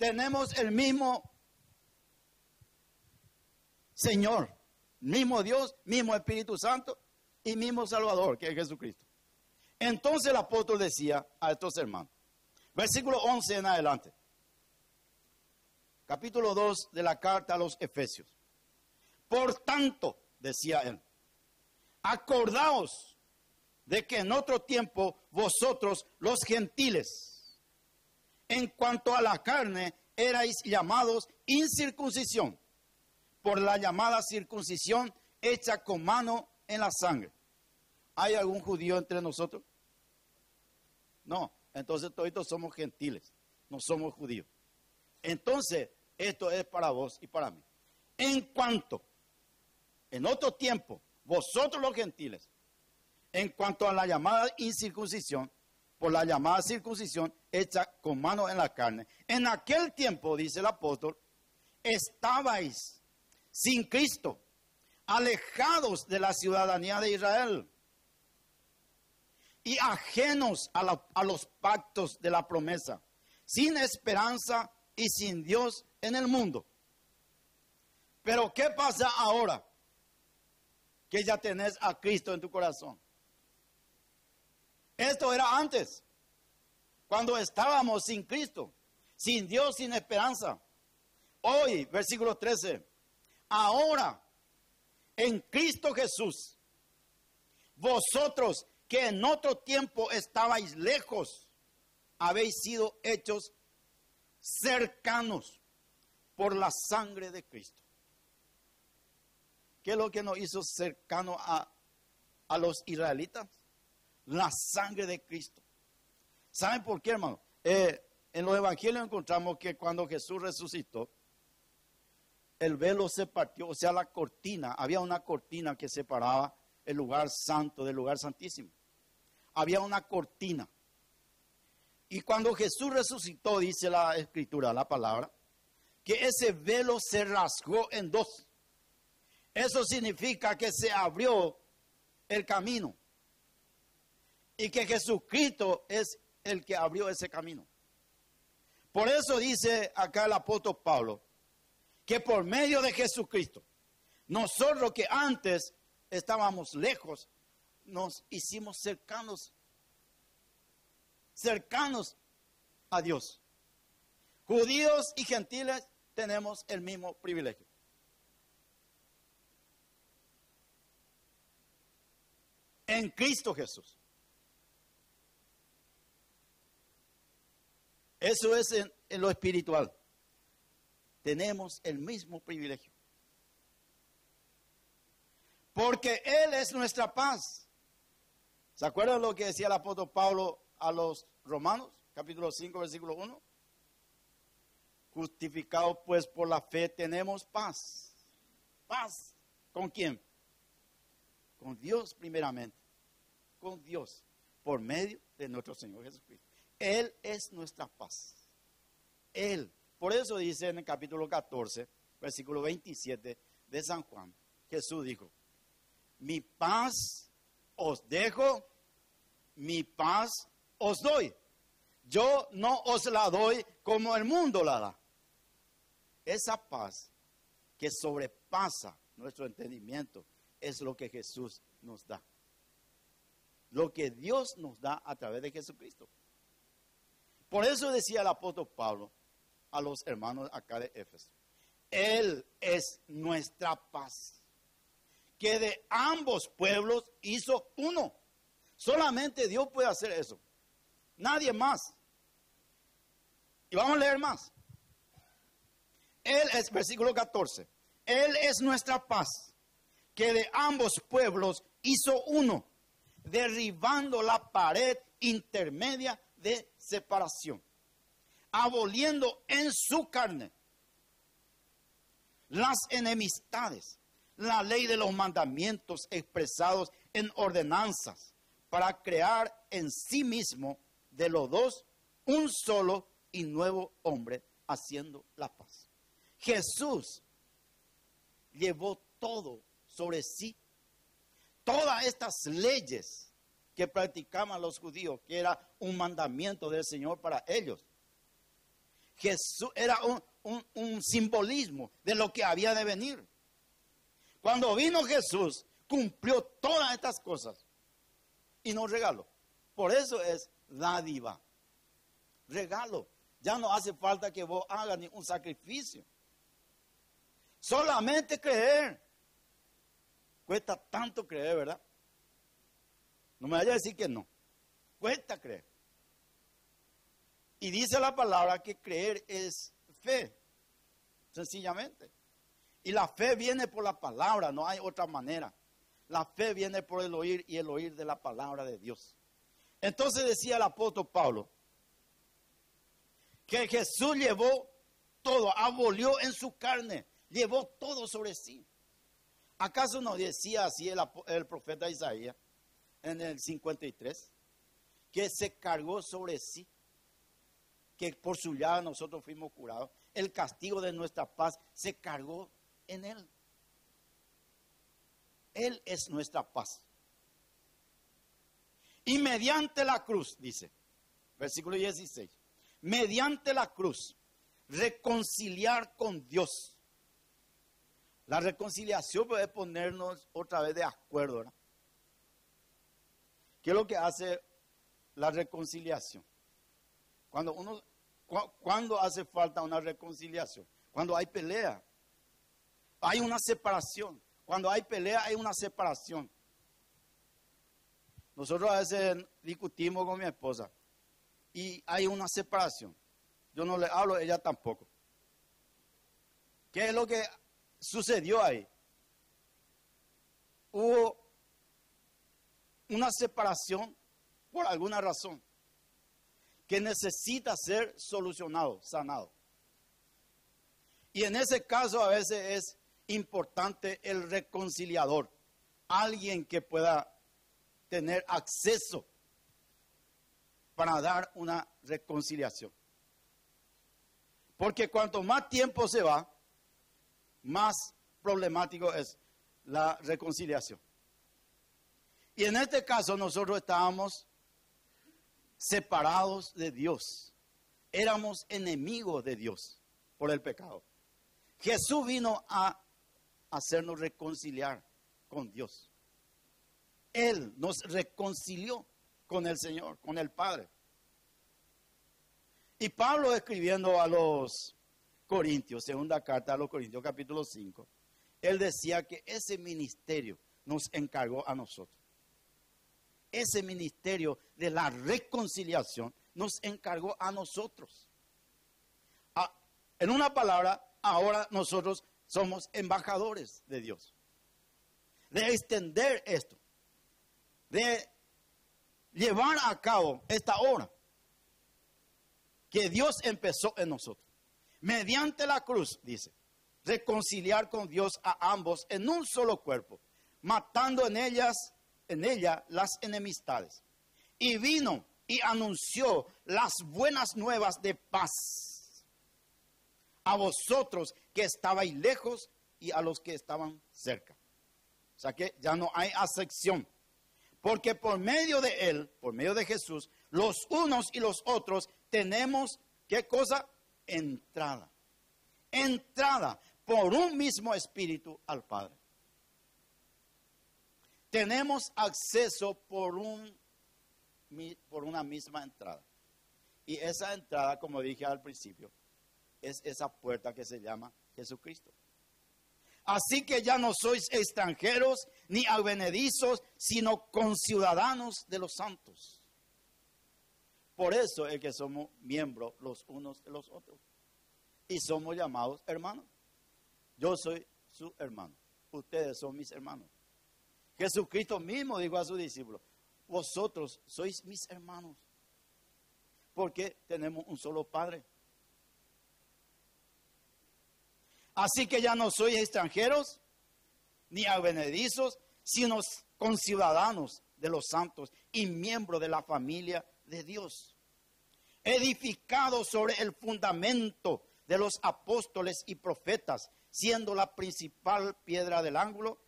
Tenemos el mismo Señor mismo Dios, mismo Espíritu Santo y mismo Salvador, que es Jesucristo. Entonces el apóstol decía a estos hermanos, versículo 11 en adelante, capítulo 2 de la carta a los Efesios. Por tanto, decía él, acordaos de que en otro tiempo vosotros los gentiles, en cuanto a la carne, erais llamados incircuncisión por la llamada circuncisión hecha con mano en la sangre. ¿Hay algún judío entre nosotros? No, entonces todos somos gentiles, no somos judíos. Entonces, esto es para vos y para mí. En cuanto, en otro tiempo, vosotros los gentiles, en cuanto a la llamada incircuncisión, por la llamada circuncisión hecha con mano en la carne. En aquel tiempo, dice el apóstol, estabais sin Cristo, alejados de la ciudadanía de Israel y ajenos a, los pactos de la promesa, sin esperanza y sin Dios en el mundo. Pero ¿qué pasa ahora? Que ya tenés a Cristo en tu corazón. Esto era antes, cuando estábamos sin Cristo, sin Dios, sin esperanza. Hoy, versículo 13, ahora en Cristo Jesús, vosotros que en otro tiempo estabais lejos, habéis sido hechos cercanos por la sangre de Cristo. ¿Qué es lo que nos hizo cercano a, a los israelitas? La sangre de Cristo. ¿Saben por qué, hermano? Eh, en los evangelios encontramos que cuando Jesús resucitó, el velo se partió, o sea, la cortina, había una cortina que separaba el lugar santo del lugar santísimo había una cortina. Y cuando Jesús resucitó, dice la escritura, la palabra, que ese velo se rasgó en dos. Eso significa que se abrió el camino. Y que Jesucristo es el que abrió ese camino. Por eso dice acá el apóstol Pablo, que por medio de Jesucristo, nosotros que antes estábamos lejos, nos hicimos cercanos, cercanos a Dios. Judíos y gentiles tenemos el mismo privilegio. En Cristo Jesús. Eso es en, lo espiritual. Tenemos el mismo privilegio. Porque Él es nuestra paz. ¿Se acuerdan lo que decía el apóstol Pablo a los romanos? Capítulo 5, versículo 1. Justificados pues por la fe tenemos paz. Paz. ¿Con quién? Con Dios primeramente. Con Dios. Por medio de nuestro Señor Jesucristo. Él es nuestra paz. Él. Por eso dice en el capítulo 14, versículo 27 de San Juan, Jesús dijo, mi paz os dejo, mi paz os doy. Yo no os la doy como el mundo la da. Esa paz que sobrepasa nuestro entendimiento es lo que Jesús nos da. Lo que Dios nos da a través de Jesucristo. Por eso decía el apóstol Pablo a los hermanos acá de Éfeso, Él es nuestra paz que de ambos pueblos hizo uno. Solamente Dios puede hacer eso. Nadie más. Y vamos a leer más. Él es, versículo 14, Él es nuestra paz, que de ambos pueblos hizo uno, derribando la pared intermedia de separación, aboliendo en su carne las enemistades la ley de los mandamientos expresados en ordenanzas para crear en sí mismo de los dos un solo y nuevo hombre haciendo la paz. Jesús llevó todo sobre sí, todas estas leyes que practicaban los judíos, que era un mandamiento del Señor para ellos. Jesús era un, simbolismo de lo que había de venir. Cuando vino Jesús, cumplió todas estas cosas y nos regaló. Por eso es dádiva. Regalo. Ya no hace falta que vos hagas ni un sacrificio. Solamente creer. Cuesta tanto creer, ¿verdad? No me vaya a decir que no. Cuesta creer. Y dice la palabra que creer es fe. Sencillamente. Y la fe viene por la palabra, no hay otra manera. La fe viene por el oír y el oír de la palabra de Dios. Entonces decía el apóstol Pablo que Jesús llevó todo, abolió en su carne, llevó todo sobre sí. ¿Acaso no decía así el, el profeta Isaías? En el 53, que se cargó sobre sí, que por su llave nosotros fuimos curados. El castigo de nuestra paz se cargó en Él. Él es nuestra paz. Y mediante la cruz, dice, versículo 16, mediante la cruz, reconciliar con Dios. La reconciliación puede ponernos otra vez de acuerdo, ¿verdad? ¿Qué es lo que hace la reconciliación? Cuando uno, cuando hace falta una reconciliación, cuando hay pelea, hay una separación. Cuando hay pelea, hay una separación. Nosotros a veces discutimos con mi esposa y hay una separación. Yo no le hablo, ella tampoco. ¿Qué es lo que sucedió ahí? Hubo una separación por alguna razón que necesita ser solucionado, sanado. Y en ese caso a veces es importante el reconciliador, alguien que pueda tener acceso para dar una reconciliación. Porque cuanto más tiempo se va, más problemático es la reconciliación. Y en este caso nosotros estábamos separados de Dios. Éramos enemigos de Dios por el pecado. Jesús vino a hacernos reconciliar con Dios. Él nos reconcilió con el Señor, con el Padre. Y Pablo escribiendo a los Corintios, segunda carta a los Corintios, capítulo 5, él decía que ese ministerio nos encargó a nosotros ese ministerio de la reconciliación nos encargó a nosotros. Ah, en una palabra, ahora nosotros somos embajadores de Dios. De extender esto. De llevar a cabo esta obra que Dios empezó en nosotros. Mediante la cruz, dice, reconciliar con Dios a ambos en un solo cuerpo, matando en ellas en ella las enemistades. Y vino y anunció las buenas nuevas de paz a vosotros que estabais lejos y a los que estaban cerca. O sea que ya no hay acepción. Porque por medio de Él, por medio de Jesús, los unos y los otros tenemos, ¿qué cosa? Entrada. Entrada por un mismo espíritu al Padre tenemos acceso por, un, por una misma entrada. Y esa entrada, como dije al principio, es esa puerta que se llama Jesucristo. Así que ya no sois extranjeros ni advenedizos, sino conciudadanos de los santos. Por eso es que somos miembros los unos de los otros. Y somos llamados hermanos. Yo soy su hermano. Ustedes son mis hermanos. Jesucristo mismo dijo a sus discípulos, vosotros sois mis hermanos, porque tenemos un solo Padre. Así que ya no sois extranjeros ni advenedizos, sino conciudadanos de los santos y miembros de la familia de Dios, edificados sobre el fundamento de los apóstoles y profetas, siendo la principal piedra del ángulo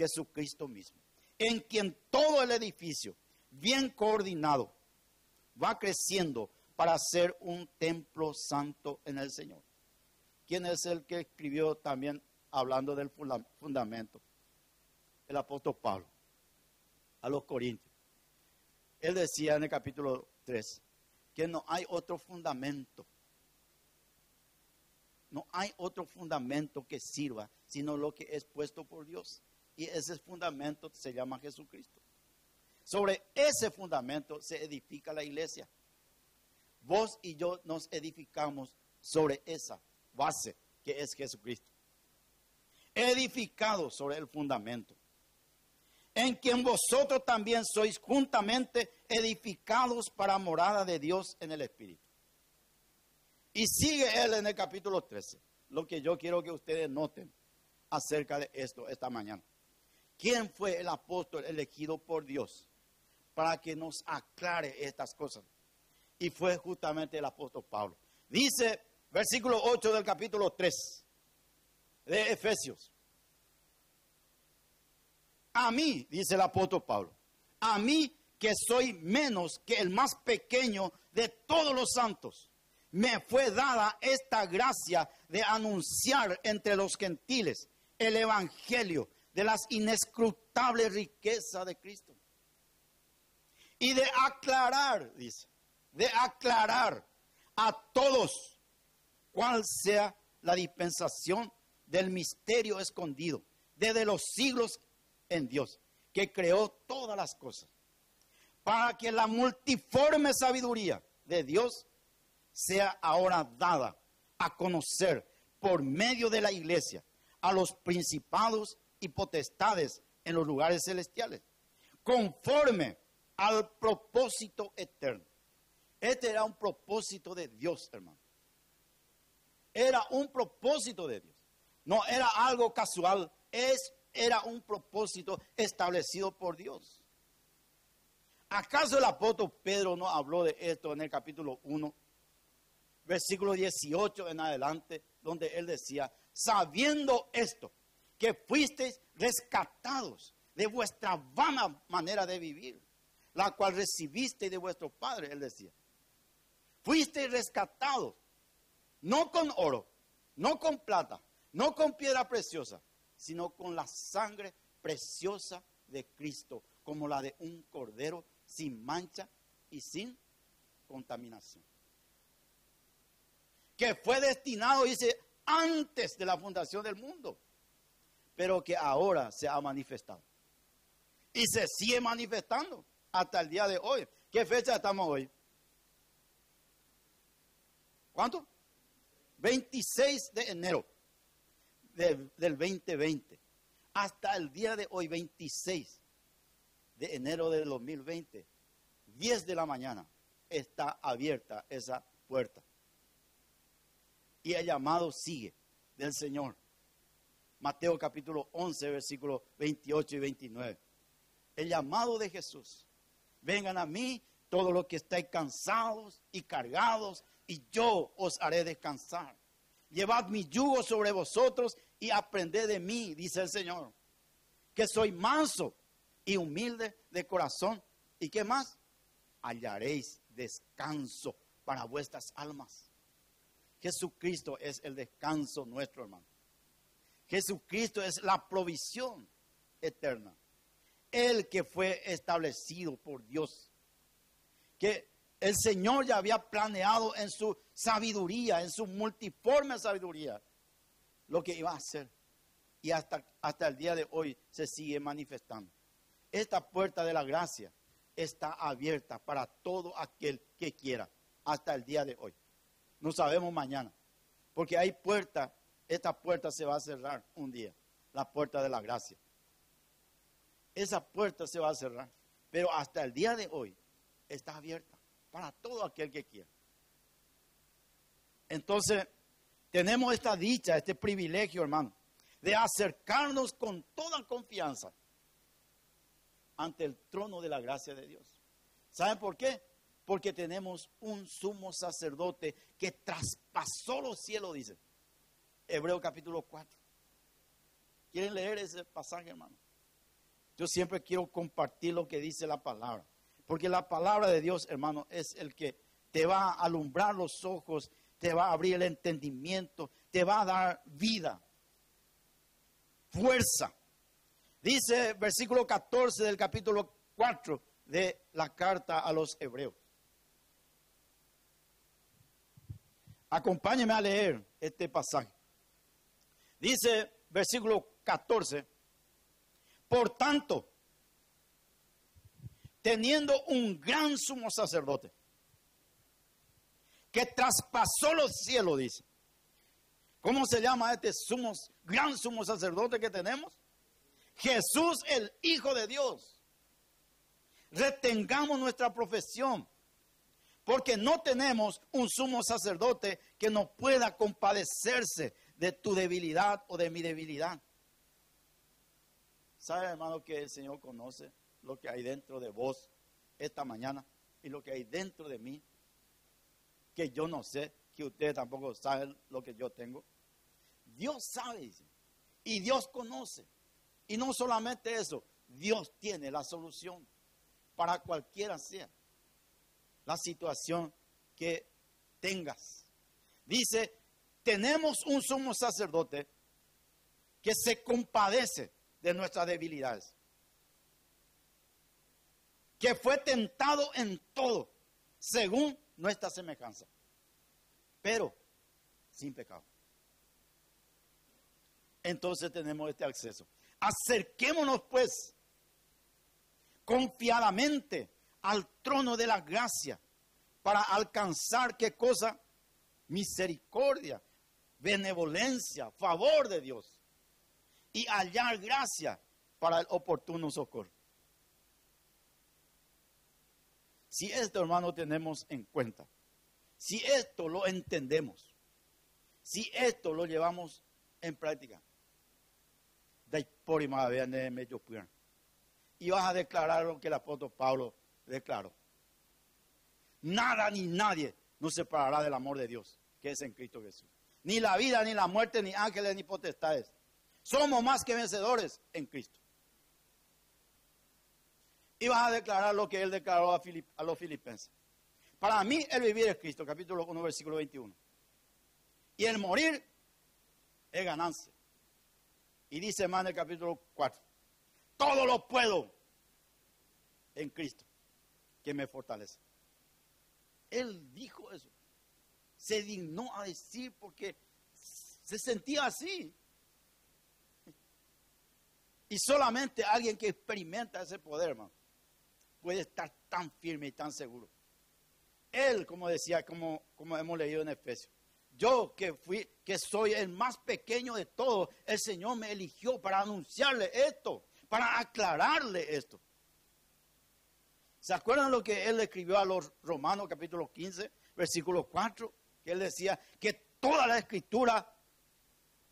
Jesucristo mismo, en quien todo el edificio, bien coordinado, va creciendo para ser un templo santo en el Señor. ¿Quién es el que escribió también hablando del fundamento? El apóstol Pablo, a los Corintios. Él decía en el capítulo 3 que no hay otro fundamento. No hay otro fundamento que sirva, sino lo que es puesto por Dios. Y ese fundamento se llama Jesucristo. Sobre ese fundamento se edifica la iglesia. Vos y yo nos edificamos sobre esa base que es Jesucristo. Edificado sobre el fundamento. En quien vosotros también sois juntamente edificados para morada de Dios en el Espíritu. Y sigue él en el capítulo 13. Lo que yo quiero que ustedes noten acerca de esto esta mañana. ¿Quién fue el apóstol elegido por Dios para que nos aclare estas cosas. Y fue justamente el apóstol Pablo. Dice, versículo 8 del capítulo 3 de Efesios. A mí, dice el apóstol Pablo, a mí que soy menos que el más pequeño de todos los santos, me fue dada esta gracia de anunciar entre los gentiles el evangelio de las inescrutables riquezas de Cristo. Y de aclarar, dice, de aclarar a todos cuál sea la dispensación del misterio escondido desde los siglos en Dios, que creó todas las cosas, para que la multiforme sabiduría de Dios sea ahora dada a conocer por medio de la iglesia a los principados y potestades en los lugares celestiales, conforme al propósito eterno. Este era un propósito de Dios, hermano. Era un propósito de Dios. No era algo casual, es, era un propósito establecido por Dios. ¿Acaso el apóstol Pedro no habló de esto en el capítulo 1, versículo 18 en adelante, donde él decía, sabiendo esto, que fuisteis rescatados de vuestra vana manera de vivir, la cual recibisteis de vuestro Padre, él decía. Fuisteis rescatados, no con oro, no con plata, no con piedra preciosa, sino con la sangre preciosa de Cristo, como la de un cordero sin mancha y sin contaminación. Que fue destinado, dice, antes de la fundación del mundo, pero que ahora se ha manifestado. Y se sigue manifestando hasta el día de hoy. ¿Qué fecha estamos hoy? ¿Cuánto? 26 de enero del 2020. Hasta el día de hoy, 26 de enero del 2020, 10 de la mañana, está abierta esa puerta. Y el llamado sigue del Señor. Mateo capítulo 11, versículos 28 y 29. El llamado de Jesús. Vengan a mí todos los que estáis cansados y cargados, y yo os haré descansar. Llevad mi yugo sobre vosotros y aprended de mí, dice el Señor, que soy manso y humilde de corazón. ¿Y qué más? Hallaréis descanso para vuestras almas. Jesucristo es el descanso nuestro, hermano. Jesucristo es la provisión eterna. El que fue establecido por Dios. Que el Señor ya había planeado en su sabiduría, en su multiforme sabiduría, lo que iba a hacer. Y hasta, hasta el día de hoy se sigue manifestando. Esta puerta de la gracia está abierta para todo aquel que quiera, hasta el día de hoy. No sabemos mañana. Porque hay puerta, esta puerta se va a cerrar un día, la puerta de la gracia. Esa puerta se va a cerrar. Pero hasta el día de hoy está abierta para todo aquel que quiera. Entonces, tenemos esta dicha, este privilegio, hermano, de acercarnos con toda confianza ante el trono de la gracia de Dios. ¿Saben por qué? porque tenemos un sumo sacerdote que traspasó los cielos, dice. Hebreo capítulo 4. ¿Quieren leer ese pasaje, hermano? Yo siempre quiero compartir lo que dice la palabra. Porque la palabra de Dios, hermano, es el que te va a alumbrar los ojos, te va a abrir el entendimiento, te va a dar vida, fuerza. Dice versículo 14 del capítulo 4 de la carta a los hebreos. Acompáñeme a leer este pasaje. Dice versículo 14, por tanto, teniendo un gran sumo sacerdote, que traspasó los cielos, dice. ¿Cómo se llama este sumo, gran sumo sacerdote que tenemos? Jesús el Hijo de Dios. Retengamos nuestra profesión porque no tenemos un sumo sacerdote que nos pueda compadecerse de tu debilidad o de mi debilidad. ¿Sabe, hermano, que el Señor conoce lo que hay dentro de vos esta mañana y lo que hay dentro de mí, que yo no sé, que ustedes tampoco saben lo que yo tengo. Dios sabe y Dios conoce. Y no solamente eso, Dios tiene la solución para cualquiera sea la situación que tengas. Dice, tenemos un sumo sacerdote que se compadece de nuestras debilidades, que fue tentado en todo, según nuestra semejanza, pero sin pecado. Entonces tenemos este acceso. Acerquémonos pues confiadamente al trono de la gracia para alcanzar qué cosa? Misericordia, benevolencia, favor de Dios y hallar gracia para el oportuno socorro. Si esto, hermano, tenemos en cuenta, si esto lo entendemos, si esto lo llevamos en práctica, y vas a declarar lo que el apóstol Pablo declaró. Nada ni nadie nos separará del amor de Dios, que es en Cristo Jesús. Ni la vida, ni la muerte, ni ángeles, ni potestades. Somos más que vencedores en Cristo. Y vas a declarar lo que él declaró a, los filipenses. Para mí el vivir es Cristo, capítulo 1, versículo 21. Y el morir es ganancia. Y dice más en el capítulo 4, todo lo puedo en Cristo, que me fortalece. Él dijo eso. Se dignó a decir porque se sentía así. Y solamente alguien que experimenta ese poder, hermano, puede estar tan firme y tan seguro. Él, como decía, como, como hemos leído en Efesios, yo que fui, que soy el más pequeño de todos, el Señor me eligió para anunciarle esto, para aclararle esto. ¿Se acuerdan lo que él escribió a los Romanos capítulo 15, versículo 4? Él decía que toda la escritura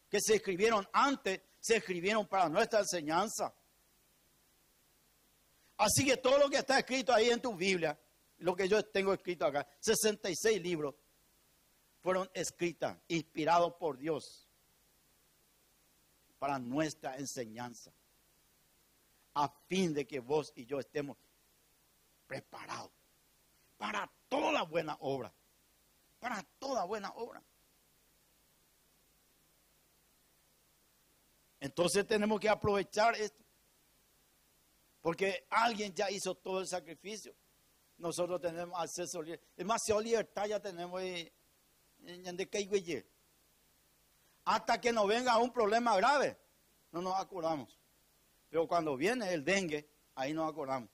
que se escribieron antes se escribieron para nuestra enseñanza. Así que todo lo que está escrito ahí en tu Biblia, lo que yo tengo escrito acá, 66 libros, fueron escritas, inspirados por Dios, para nuestra enseñanza, a fin de que vos y yo estemos preparados para toda buena obra, para toda buena obra. Entonces tenemos que aprovechar esto. Porque alguien ya hizo todo el sacrificio. Nosotros tenemos acceso. Demasiada libertad ya tenemos de Hasta que nos venga un problema grave, no nos acordamos. Pero cuando viene el dengue, ahí nos acordamos.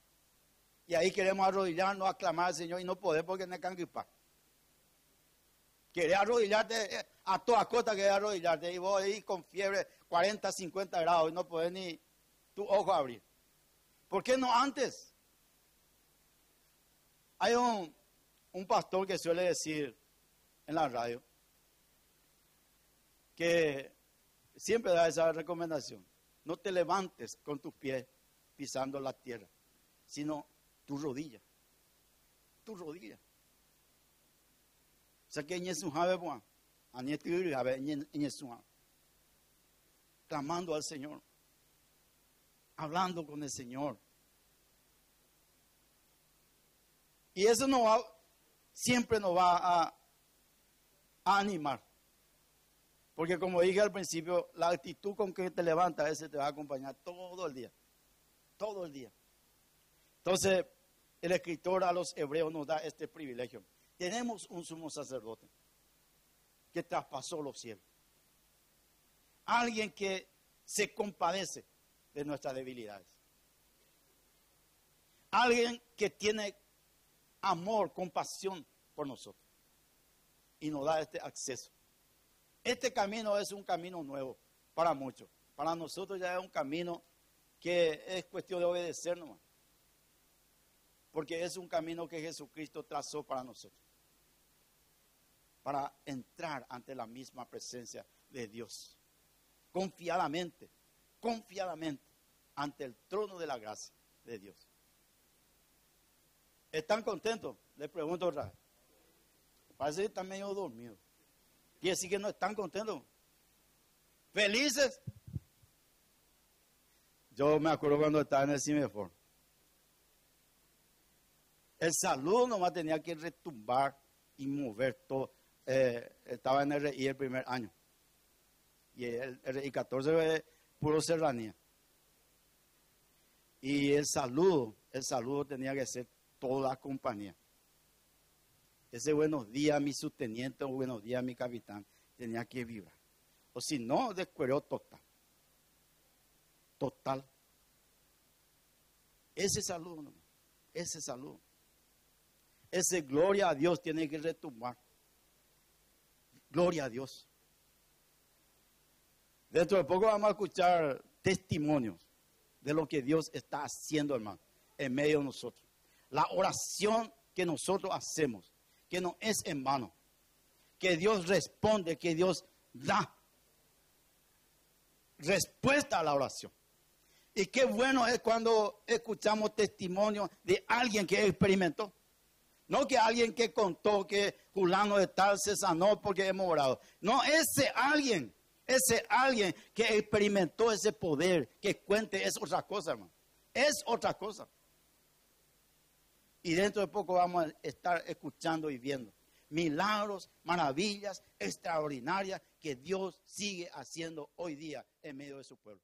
Y ahí queremos arrodillarnos, aclamar al Señor y no podemos porque no hay Querés arrodillarte eh, a todas costas, querés arrodillarte. Y vos ahí con fiebre 40, 50 grados y no podés ni tu ojo abrir. ¿Por qué no antes? Hay un, un pastor que suele decir en la radio que siempre da esa recomendación. No te levantes con tus pies pisando la tierra, sino tu rodilla. Tu rodilla. En su clamando al Señor, hablando con el Señor. Y eso no va, siempre nos va a, a animar. Porque como dije al principio, la actitud con que te levantas, ese te va a acompañar todo el día. Todo el día. Entonces, el escritor a los hebreos nos da este privilegio. Tenemos un sumo sacerdote que traspasó los cielos. Alguien que se compadece de nuestras debilidades. Alguien que tiene amor, compasión por nosotros. Y nos da este acceso. Este camino es un camino nuevo para muchos. Para nosotros ya es un camino que es cuestión de obedecer nomás. Porque es un camino que Jesucristo trazó para nosotros. Para entrar ante la misma presencia de Dios. Confiadamente, confiadamente ante el trono de la gracia de Dios. ¿Están contentos? Les pregunto otra vez. Parece que están medio dormidos. Quiere decir que no están contentos. ¿Felices? Yo me acuerdo cuando estaba en el Cimefor. El saludo nomás tenía que retumbar y mover todo. Eh, estaba en RI el primer año. Y el, RI 14 es puro serranía. Y el saludo, el saludo tenía que ser toda la compañía. Ese buenos días, mi susteniente, buenos días, mi capitán, tenía que vibrar. O si no, descuero total. Total. Ese saludo, ese saludo. Ese gloria a Dios tiene que retumbar. Gloria a Dios. Dentro de poco vamos a escuchar testimonios de lo que Dios está haciendo, hermano, en medio de nosotros. La oración que nosotros hacemos, que no es en vano, que Dios responde, que Dios da respuesta a la oración. Y qué bueno es cuando escuchamos testimonio de alguien que experimentó. No que alguien que contó que Julano de tal se sanó porque hemos orado. No, ese alguien, ese alguien que experimentó ese poder, que cuente, es otra cosa, hermano. Es otra cosa. Y dentro de poco vamos a estar escuchando y viendo milagros, maravillas extraordinarias que Dios sigue haciendo hoy día en medio de su pueblo.